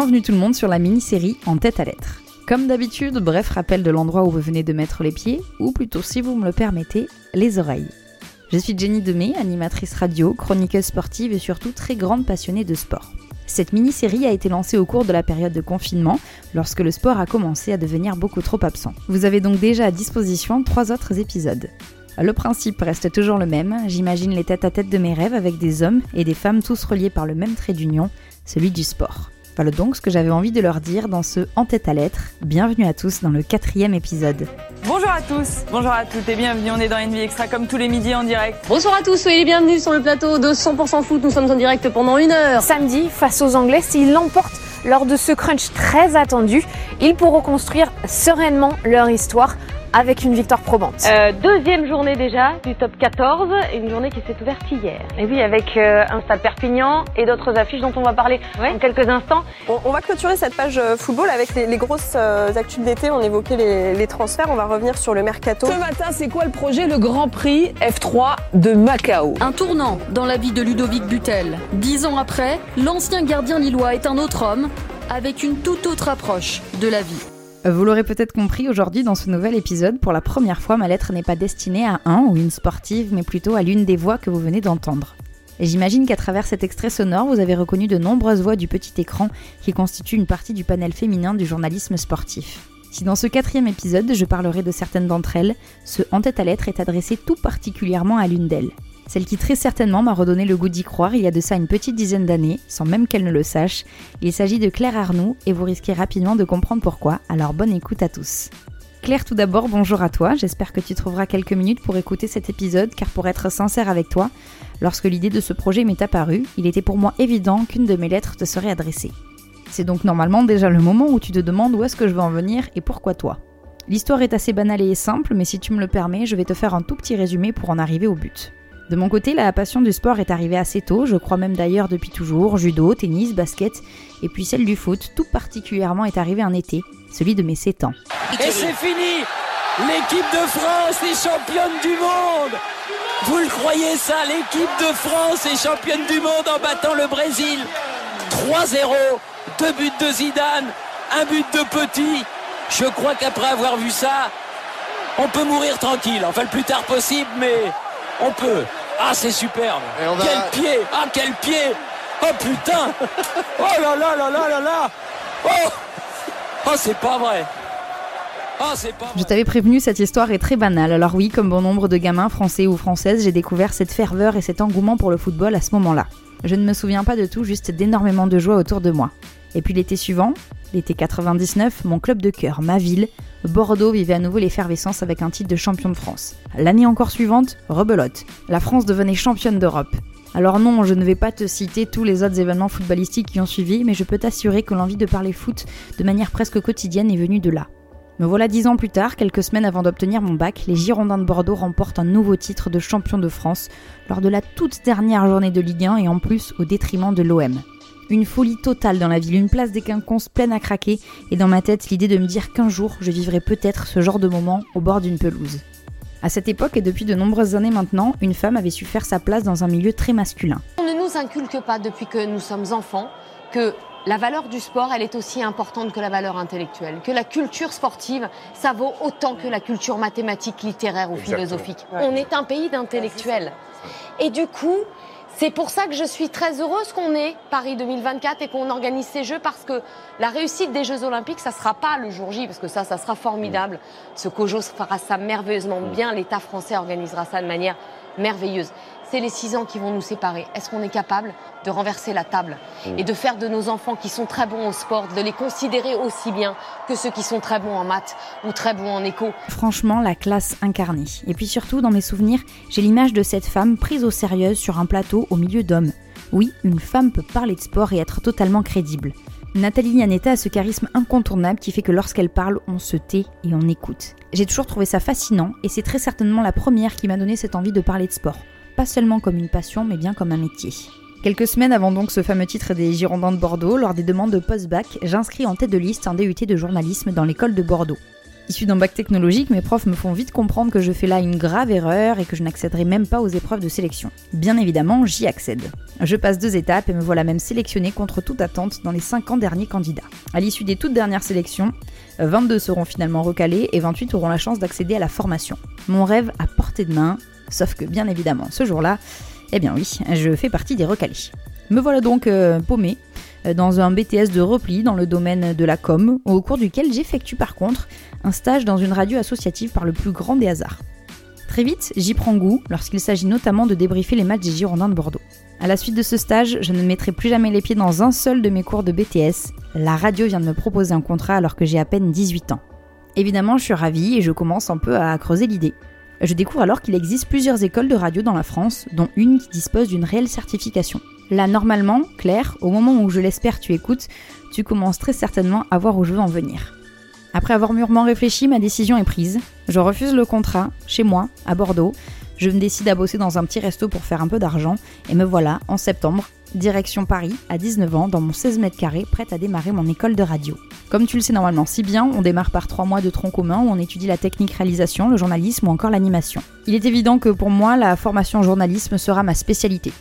Bienvenue tout le monde sur la mini-série En tête à lettres. Comme d'habitude, bref rappel de l'endroit où vous venez de mettre les pieds, ou plutôt si vous me le permettez, les oreilles. Je suis Jenny Demey, animatrice radio, chroniqueuse sportive et surtout très grande passionnée de sport. Cette mini-série a été lancée au cours de la période de confinement, lorsque le sport a commencé à devenir beaucoup trop absent. Vous avez donc déjà à disposition trois autres épisodes. Le principe reste toujours le même, j'imagine les têtes-à-tête de mes rêves avec des hommes et des femmes tous reliés par le même trait d'union, celui du sport. Voilà donc ce que j'avais envie de leur dire dans ce En tête à lettres. Bienvenue à tous dans le quatrième épisode. Bonjour à tous, bonjour à toutes et bienvenue, on est dans une vie extra comme tous les midis en direct. Bonsoir à tous, soyez les bienvenus sur le plateau de 100% foot, nous sommes en direct pendant une heure. Samedi, face aux Anglais, s'ils l'emportent lors de ce crunch très attendu, ils pourront construire sereinement leur histoire avec une victoire probante. Euh, deuxième journée déjà du top 14, une journée qui s'est ouverte hier. Et oui, avec euh, un stade Perpignan et d'autres affiches dont on va parler Ouais. dans quelques instants. On, on va clôturer cette page euh, football avec les, les grosses euh, actus d'été. On évoquait les, les transferts. On va revenir sur le mercato. Ce matin, c'est quoi le projet? Le Grand Prix F3 de Macao. Un tournant dans la vie de Ludovic Butel. Dix ans après, l'ancien gardien lillois est un autre homme, avec une toute autre approche de la vie. Vous l'aurez peut-être compris aujourd'hui dans ce nouvel épisode, pour la première fois ma lettre n'est pas destinée à un ou une sportive, mais plutôt à l'une des voix que vous venez d'entendre. J'imagine qu'à travers cet extrait sonore, vous avez reconnu de nombreuses voix du petit écran qui constituent une partie du panel féminin du journalisme sportif. Si dans ce quatrième épisode, je parlerai de certaines d'entre elles, ce En tête à lettre est adressé tout particulièrement à l'une d'elles. Celle qui très certainement m'a redonné le goût d'y croire il y a de ça une petite dizaine d'années, sans même qu'elle ne le sache. Il s'agit de Claire Arnoux et vous risquez rapidement de comprendre pourquoi, alors bonne écoute à tous. Claire, tout d'abord, bonjour à toi. J'espère que tu trouveras quelques minutes pour écouter cet épisode, car pour être sincère avec toi, lorsque l'idée de ce projet m'est apparue, il était pour moi évident qu'une de mes lettres te serait adressée. C'est donc normalement déjà le moment où tu te demandes où est-ce que je veux en venir et pourquoi toi. L'histoire est assez banale et simple, mais si tu me le permets, je vais te faire un tout petit résumé pour en arriver au but. De mon côté, la passion du sport est arrivée assez tôt, je crois même d'ailleurs depuis toujours, judo, tennis, basket, et puis celle du foot, tout particulièrement est arrivée un été, celui de mes 7 ans. Et c'est fini. L'équipe de France est championne du monde. Vous le croyez ça L'équipe de France est championne du monde en battant le Brésil. 3-0, deux buts de Zidane, un but de Petit. Je crois qu'après avoir vu ça, on peut mourir tranquille. Enfin, le plus tard possible, mais on peut. Ah, c'est superbe. Quel pied. Ah, quel pied. Oh putain. Oh là là là là là là. Oh. Oh, c'est pas vrai. Oh, c'est pas vrai. Je t'avais prévenu, cette histoire est très banale. Alors oui, comme bon nombre de gamins français ou françaises, j'ai découvert cette ferveur et cet engouement pour le football à ce moment-là. Je ne me souviens pas de tout, juste d'énormément de joie autour de moi. Et puis l'été suivant, l'été 99, mon club de cœur, ma ville, Bordeaux vivait à nouveau l'effervescence avec un titre de champion de France. L'année encore suivante, rebelote. La France devenait championne d'Europe. Alors non, je ne vais pas te citer tous les autres événements footballistiques qui ont suivi, mais je peux t'assurer que l'envie de parler foot de manière presque quotidienne est venue de là. Me voilà dix ans plus tard, quelques semaines avant d'obtenir mon bac, les Girondins de Bordeaux remportent un nouveau titre de champion de France lors de la toute dernière journée de Ligue 1 et en plus au détriment de l'OM. Une folie totale dans la ville, une place des quinconces pleine à craquer et dans ma tête l'idée de me dire qu'un jour je vivrai peut-être ce genre de moment au bord d'une pelouse. À cette époque et depuis de nombreuses années maintenant, une femme avait su faire sa place dans un milieu très masculin. On ne nous inculque pas depuis que nous sommes enfants que la valeur du sport, elle est aussi importante que la valeur intellectuelle, que la culture sportive, ça vaut autant que la culture mathématique, littéraire ou philosophique. On est un pays d'intellectuels. Et du coup, c'est pour ça que je suis très heureuse qu'on ait Paris 2024 et qu'on organise ces Jeux parce que la réussite des Jeux Olympiques, ça sera pas le jour J, parce que ça, ça sera formidable. Ce COJO fera ça merveilleusement bien. L'État français organisera ça de manière merveilleuse. C'est les six ans qui vont nous séparer. Est-ce qu'on est capable de renverser la table et de faire de nos enfants qui sont très bons au sport, de les considérer aussi bien que ceux qui sont très bons en maths ou très bons en éco? Franchement, la classe incarnée. Et puis surtout, dans mes souvenirs, j'ai l'image de cette femme prise au sérieux sur un plateau au milieu d'hommes. Oui, une femme peut parler de sport et être totalement crédible. Nathalie Yanetta a ce charisme incontournable qui fait que lorsqu'elle parle, on se tait et on écoute. J'ai toujours trouvé ça fascinant et c'est très certainement la première qui m'a donné cette envie de parler de sport. Pas seulement comme une passion, mais bien comme un métier. Quelques semaines avant donc ce fameux titre des Girondins de Bordeaux, lors des demandes de post-bac, j'inscris en tête de liste un DUT de journalisme dans l'école de Bordeaux. Issu d'un bac technologique, mes profs me font vite comprendre que je fais là une grave erreur et que je n'accéderai même pas aux épreuves de sélection. Bien évidemment, j'y accède. Je passe deux étapes et me voilà même sélectionnée contre toute attente dans les 50 derniers candidats. À l'issue des toutes dernières sélections, 22 seront finalement recalés et 28 auront la chance d'accéder à la formation. Mon rêve à portée de main, sauf que bien évidemment, ce jour-là, eh bien oui, je fais partie des recalés. Me voilà donc euh, paumée euh, dans un BTS de repli dans le domaine de la com, au cours duquel j'effectue par contre un stage dans une radio associative par le plus grand des hasards. Très vite, j'y prends goût lorsqu'il s'agit notamment de débriefer les matchs des Girondins de Bordeaux. À la suite de ce stage, je ne mettrai plus jamais les pieds dans un seul de mes cours de BTS. La radio vient de me proposer un contrat alors que j'ai à peine 18 ans. Évidemment, je suis ravie et je commence un peu à creuser l'idée. Je découvre alors qu'il existe plusieurs écoles de radio dans la France, dont une qui dispose d'une réelle certification. Là, normalement, Claire, au moment où je l'espère tu écoutes, tu commences très certainement à voir où je veux en venir. Après avoir mûrement réfléchi, ma décision est prise. Je refuse le contrat, chez moi, à Bordeaux. Je me décide à bosser dans un petit resto pour faire un peu d'argent, et me voilà, en septembre, direction Paris, à 19 ans, dans mon 16 mètres carrés, prête à démarrer mon école de radio. Comme tu le sais normalement si bien, on démarre par trois mois de tronc commun où on étudie la technique réalisation, le journalisme ou encore l'animation. Il est évident que pour moi, la formation journalisme sera ma spécialité.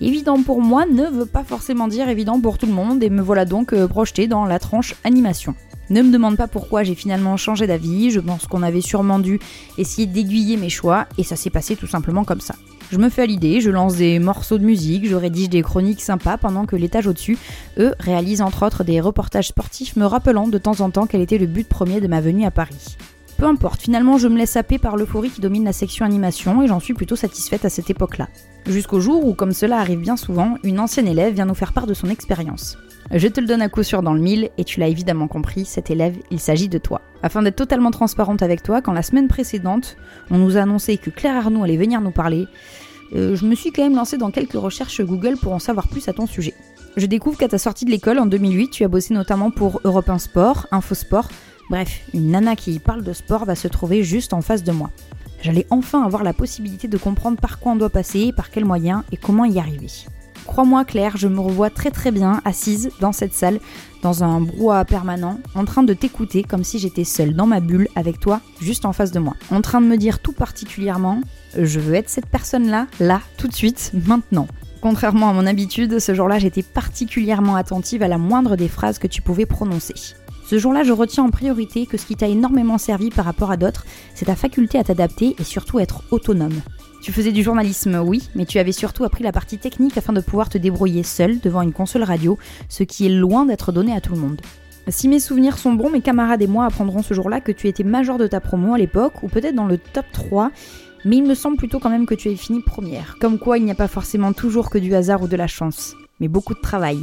Évident pour moi ne veut pas forcément dire évident pour tout le monde et me voilà donc euh, projeté dans la tranche animation. Ne me demande pas pourquoi j'ai finalement changé d'avis, je pense qu'on avait sûrement dû essayer d'aiguiller mes choix et ça s'est passé tout simplement comme ça. Je me fais à l'idée, je lance des morceaux de musique, je rédige des chroniques sympas pendant que l'étage au-dessus, eux, réalisent entre autres des reportages sportifs me rappelant de temps en temps quel était le but premier de ma venue à Paris. Peu importe, finalement je me laisse happer par l'euphorie qui domine la section animation et j'en suis plutôt satisfaite à cette époque-là. Jusqu'au jour où, comme cela arrive bien souvent, une ancienne élève vient nous faire part de son expérience. Je te le donne à coup sûr dans le mille, et tu l'as évidemment compris, cet élève, il s'agit de toi. Afin d'être totalement transparente avec toi, quand la semaine précédente, on nous a annoncé que Claire Arnaud allait venir nous parler, euh, je me suis quand même lancée dans quelques recherches Google pour en savoir plus à ton sujet. Je découvre qu'à ta sortie de l'école en 2008, tu as bossé notamment pour Europe 1 Sport, Infosport, bref, une nana qui parle de sport va se trouver juste en face de moi. J'allais enfin avoir la possibilité de comprendre par quoi on doit passer, par quels moyens et comment y arriver. Crois-moi Claire, je me revois très très bien assise dans cette salle, dans un brouhaha permanent, en train de t'écouter comme si j'étais seule dans ma bulle avec toi, juste en face de moi. En train de me dire tout particulièrement, je veux être cette personne-là, là, tout de suite, maintenant. Contrairement à mon habitude, ce jour-là j'étais particulièrement attentive à la moindre des phrases que tu pouvais prononcer. Ce jour-là, je retiens en priorité que ce qui t'a énormément servi par rapport à d'autres, c'est ta faculté à t'adapter et surtout être autonome. Tu faisais du journalisme, oui, mais tu avais surtout appris la partie technique afin de pouvoir te débrouiller seul devant une console radio, ce qui est loin d'être donné à tout le monde. Si mes souvenirs sont bons, mes camarades et moi apprendront ce jour-là que tu étais major de ta promo à l'époque, ou peut-être dans le top 3, mais il me semble plutôt quand même que tu avais fini première. Comme quoi il n'y a pas forcément toujours que du hasard ou de la chance, mais beaucoup de travail.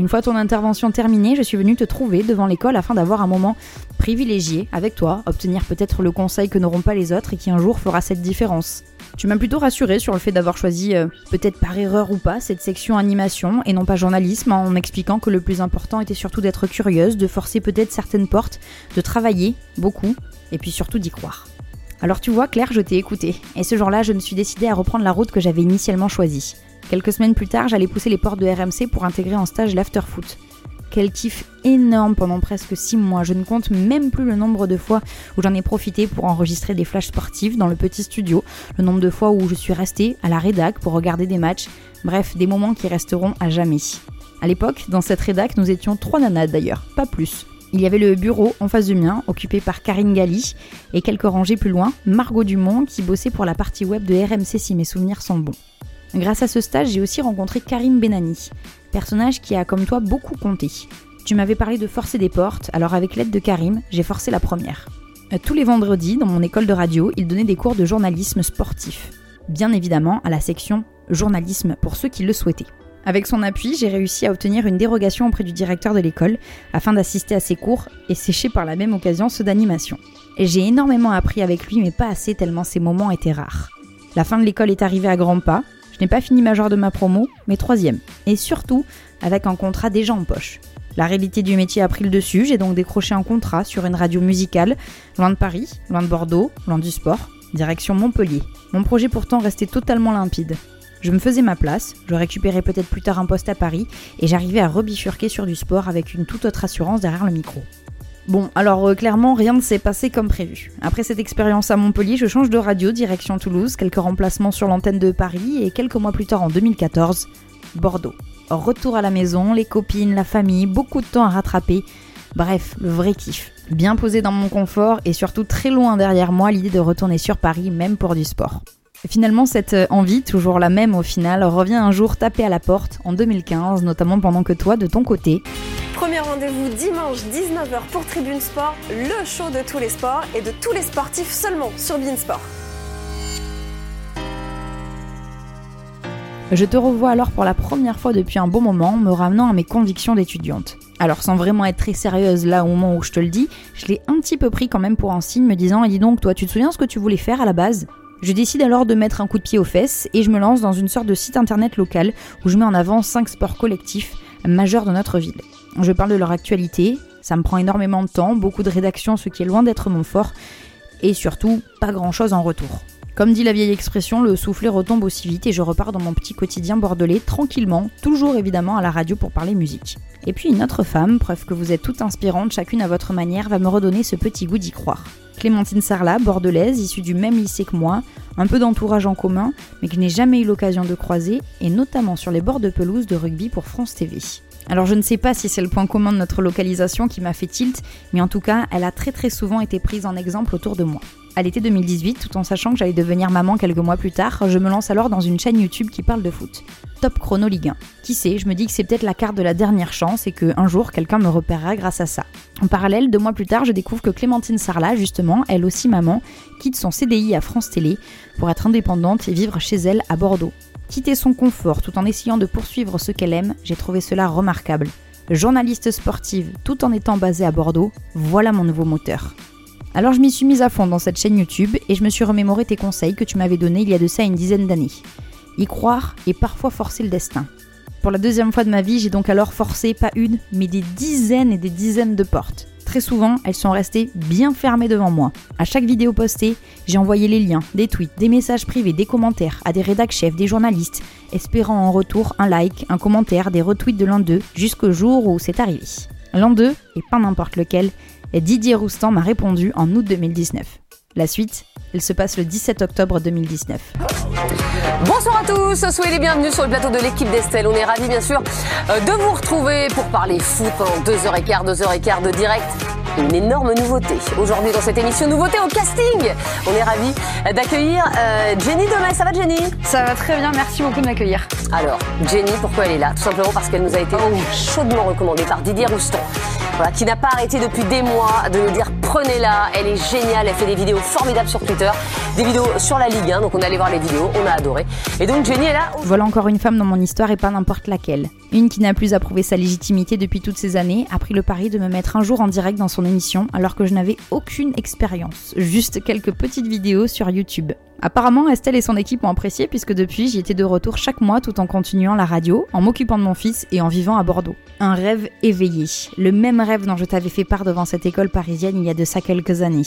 Une fois ton intervention terminée, je suis venue te trouver devant l'école afin d'avoir un moment privilégié avec toi, obtenir peut-être le conseil que n'auront pas les autres et qui un jour fera cette différence. Tu m'as plutôt rassuré sur le fait d'avoir choisi, euh, peut-être par erreur ou pas, cette section animation et non pas journalisme, en m'expliquant que le plus important était surtout d'être curieuse, de forcer peut-être certaines portes, de travailler beaucoup, et puis surtout d'y croire. Alors tu vois, Claire, je t'ai écouté, et ce jour-là, je me suis décidée à reprendre la route que j'avais initialement choisie. Quelques semaines plus tard, j'allais pousser les portes de RMC pour intégrer en stage l'afterfoot. Quel kiff énorme pendant presque 6 mois. Je ne compte même plus le nombre de fois où j'en ai profité pour enregistrer des flashs sportifs dans le petit studio, le nombre de fois où je suis restée à la rédac pour regarder des matchs. Bref, des moments qui resteront à jamais. À l'époque, dans cette rédac, nous étions trois nanas d'ailleurs, pas plus. Il y avait le bureau en face du mien, occupé par Karine Galli, et quelques rangées plus loin, Margot Dumont, qui bossait pour la partie web de RMC si mes souvenirs sont bons. Grâce à ce stage, j'ai aussi rencontré Karim Benani, personnage qui a comme toi beaucoup compté. Tu m'avais parlé de forcer des portes, alors avec l'aide de Karim, j'ai forcé la première. Euh, tous les vendredis, dans mon école de radio, il donnait des cours de journalisme sportif. Bien évidemment, à la section journalisme pour ceux qui le souhaitaient. Avec son appui, j'ai réussi à obtenir une dérogation auprès du directeur de l'école afin d'assister à ses cours et sécher par la même occasion ceux d'animation. J'ai énormément appris avec lui, mais pas assez tellement ces moments étaient rares. La fin de l'école est arrivée à grands pas, n'ai pas fini major de ma promo, mais troisième. Et surtout, avec un contrat déjà en poche. La réalité du métier a pris le dessus, j'ai donc décroché un contrat sur une radio musicale, loin de Paris, loin de Bordeaux, loin du sport, direction Montpellier. Mon projet pourtant restait totalement limpide. Je me faisais ma place, je récupérais peut-être plus tard un poste à Paris, et j'arrivais à rebifurquer sur du sport avec une toute autre assurance derrière le micro. Bon, alors euh, clairement, rien ne s'est passé comme prévu. Après cette expérience à Montpellier, je change de radio, direction Toulouse, quelques remplacements sur l'antenne de Paris, et quelques mois plus tard, en 2014, Bordeaux. Retour à la maison, les copines, la famille, beaucoup de temps à rattraper. Bref, le vrai kiff. Bien posé dans mon confort et surtout très loin derrière moi l'idée de retourner sur Paris, même pour du sport. Finalement, cette euh, envie, toujours la même au final, revient un jour taper à la porte en 2015, notamment pendant que toi, de ton côté, Premier rendez-vous dimanche 19h pour Tribune Sport, le show de tous les sports et de tous les sportifs seulement sur Beansport. Je te revois alors pour la première fois depuis un bon moment, me ramenant à mes convictions d'étudiante. Alors sans vraiment être très sérieuse là au moment où je te le dis, je l'ai un petit peu pris quand même pour un signe me disant, et dis donc toi tu te souviens ce que tu voulais faire à la base? Je décide alors de mettre un coup de pied aux fesses et je me lance dans une sorte de site internet local où je mets en avant 5 sports collectifs majeurs de notre ville. Je parle de leur actualité, ça me prend énormément de temps, beaucoup de rédaction, ce qui est loin d'être mon fort, et surtout pas grand chose en retour. Comme dit la vieille expression, le soufflet retombe aussi vite et je repars dans mon petit quotidien bordelais tranquillement, toujours évidemment à la radio pour parler musique. Et puis une autre femme, preuve que vous êtes toutes inspirantes chacune à votre manière, va me redonner ce petit goût d'y croire. Clémentine Sarlat, bordelaise, issue du même lycée que moi, un peu d'entourage en commun, mais que je n'ai jamais eu l'occasion de croiser, et notamment sur les bords de pelouse de rugby pour France TV. Alors je ne sais pas si c'est le point commun de notre localisation qui m'a fait tilt, mais en tout cas, elle a très très souvent été prise en exemple autour de moi. À l'été 2018, tout en sachant que j'allais devenir maman quelques mois plus tard, je me lance alors dans une chaîne YouTube qui parle de foot. Top Chrono Ligue 1. Qui sait, je me dis que c'est peut-être la carte de la dernière chance et que un jour quelqu'un me repérera grâce à ça. En parallèle, deux mois plus tard, je découvre que Clémentine Sarlat, justement, elle aussi maman, quitte son CDI à France Télé pour être indépendante et vivre chez elle à Bordeaux. Quitter son confort tout en essayant de poursuivre ce qu'elle aime, j'ai trouvé cela remarquable. Journaliste sportive tout en étant basée à Bordeaux, voilà mon nouveau moteur. Alors je m'y suis mise à fond dans cette chaîne YouTube et je me suis remémoré tes conseils que tu m'avais donnés il y a de ça une dizaine d'années. Y croire et parfois forcer le destin. Pour la deuxième fois de ma vie, j'ai donc alors forcé pas une, mais des dizaines et des dizaines de portes. Très souvent, elles sont restées bien fermées devant moi. À chaque vidéo postée, j'ai envoyé les liens, des tweets, des messages privés, des commentaires à des rédacteurs chefs, des journalistes, espérant en retour un like, un commentaire, des retweets de l'un d'eux, jusqu'au jour où c'est arrivé. L'un d'eux, et pas n'importe lequel, Didier Roustan m'a répondu en août 2019. La suite, elle se passe le 17 octobre 2019. Bonsoir à tous, soyez les bienvenus sur le plateau de l'équipe d'Estelle. On est ravis bien sûr euh, de vous retrouver pour parler foot pendant 2h15, 2h15 de direct. Une énorme nouveauté. Aujourd'hui dans cette émission, nouveauté au casting. On est ravis d'accueillir euh, Jenny Domay. Ça va Jenny? Ça va très bien, merci beaucoup de m'accueillir. Alors, Jenny, pourquoi elle est là? Tout simplement parce qu'elle nous a été chaudement recommandée par Didier Roustan. Voilà, qui n'a pas arrêté depuis des mois de nous dire prenez-la, elle est géniale, elle fait des vidéos formidables sur Twitter, des vidéos sur la Ligue 1, donc on est allé voir les vidéos, on a adoré. Et donc Jenny est là. Voilà encore une femme dans mon histoire et pas n'importe laquelle. Une qui n'a plus à prouver sa légitimité depuis toutes ces années, a pris le pari de me mettre un jour en direct dans son émission alors que je n'avais aucune expérience, juste quelques petites vidéos sur YouTube. Apparemment, Estelle et son équipe ont apprécié puisque depuis, j'y étais de retour chaque mois tout en continuant la radio, en m'occupant de mon fils et en vivant à Bordeaux. Un rêve éveillé. Le même rêve dont je t'avais fait part devant cette école parisienne il y a de ça quelques années.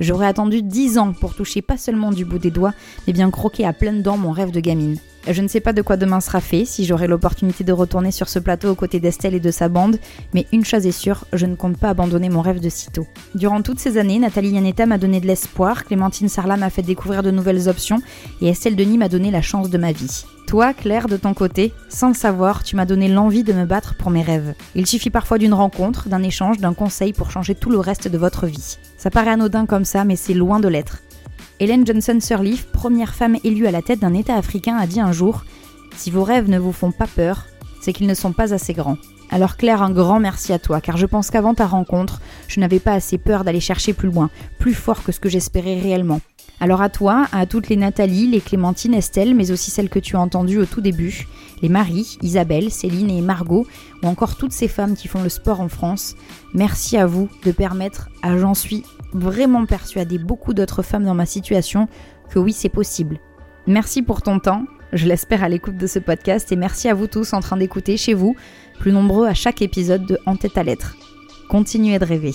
J'aurais attendu 10 ans pour toucher pas seulement du bout des doigts, mais bien croquer à pleines dents mon rêve de gamine. Je ne sais pas de quoi demain sera fait, si j'aurai l'opportunité de retourner sur ce plateau aux côtés d'Estelle et de sa bande, mais une chose est sûre, je ne compte pas abandonner mon rêve de sitôt. Durant toutes ces années, Nathalie Yanetta m'a donné de l'espoir, Clémentine Sarlat m'a fait découvrir de nouvelles options, et Estelle Denis m'a donné la chance de ma vie. Toi, Claire, de ton côté, sans le savoir, tu m'as donné l'envie de me battre pour mes rêves. Il suffit parfois d'une rencontre, d'un échange, d'un conseil pour changer tout le reste de votre vie. Ça paraît anodin comme ça, mais c'est loin de l'être. Hélène Johnson Sirleaf, première femme élue à la tête d'un État africain, a dit un jour Si vos rêves ne vous font pas peur, c'est qu'ils ne sont pas assez grands. Alors Claire, un grand merci à toi, car je pense qu'avant ta rencontre, je n'avais pas assez peur d'aller chercher plus loin, plus fort que ce que j'espérais réellement. Alors à toi, à toutes les Nathalie, les Clémentine, Estelle, mais aussi celles que tu as entendues au tout début, les Marie, Isabelle, Céline et Margot, ou encore toutes ces femmes qui font le sport en France, merci à vous de permettre à, j'en suis vraiment persuadée, beaucoup d'autres femmes dans ma situation, que oui c'est possible. Merci pour ton temps, je l'espère à l'écoute de ce podcast, et merci à vous tous en train d'écouter chez vous, plus nombreux à chaque épisode de En tête à lettres. Continuez de rêver.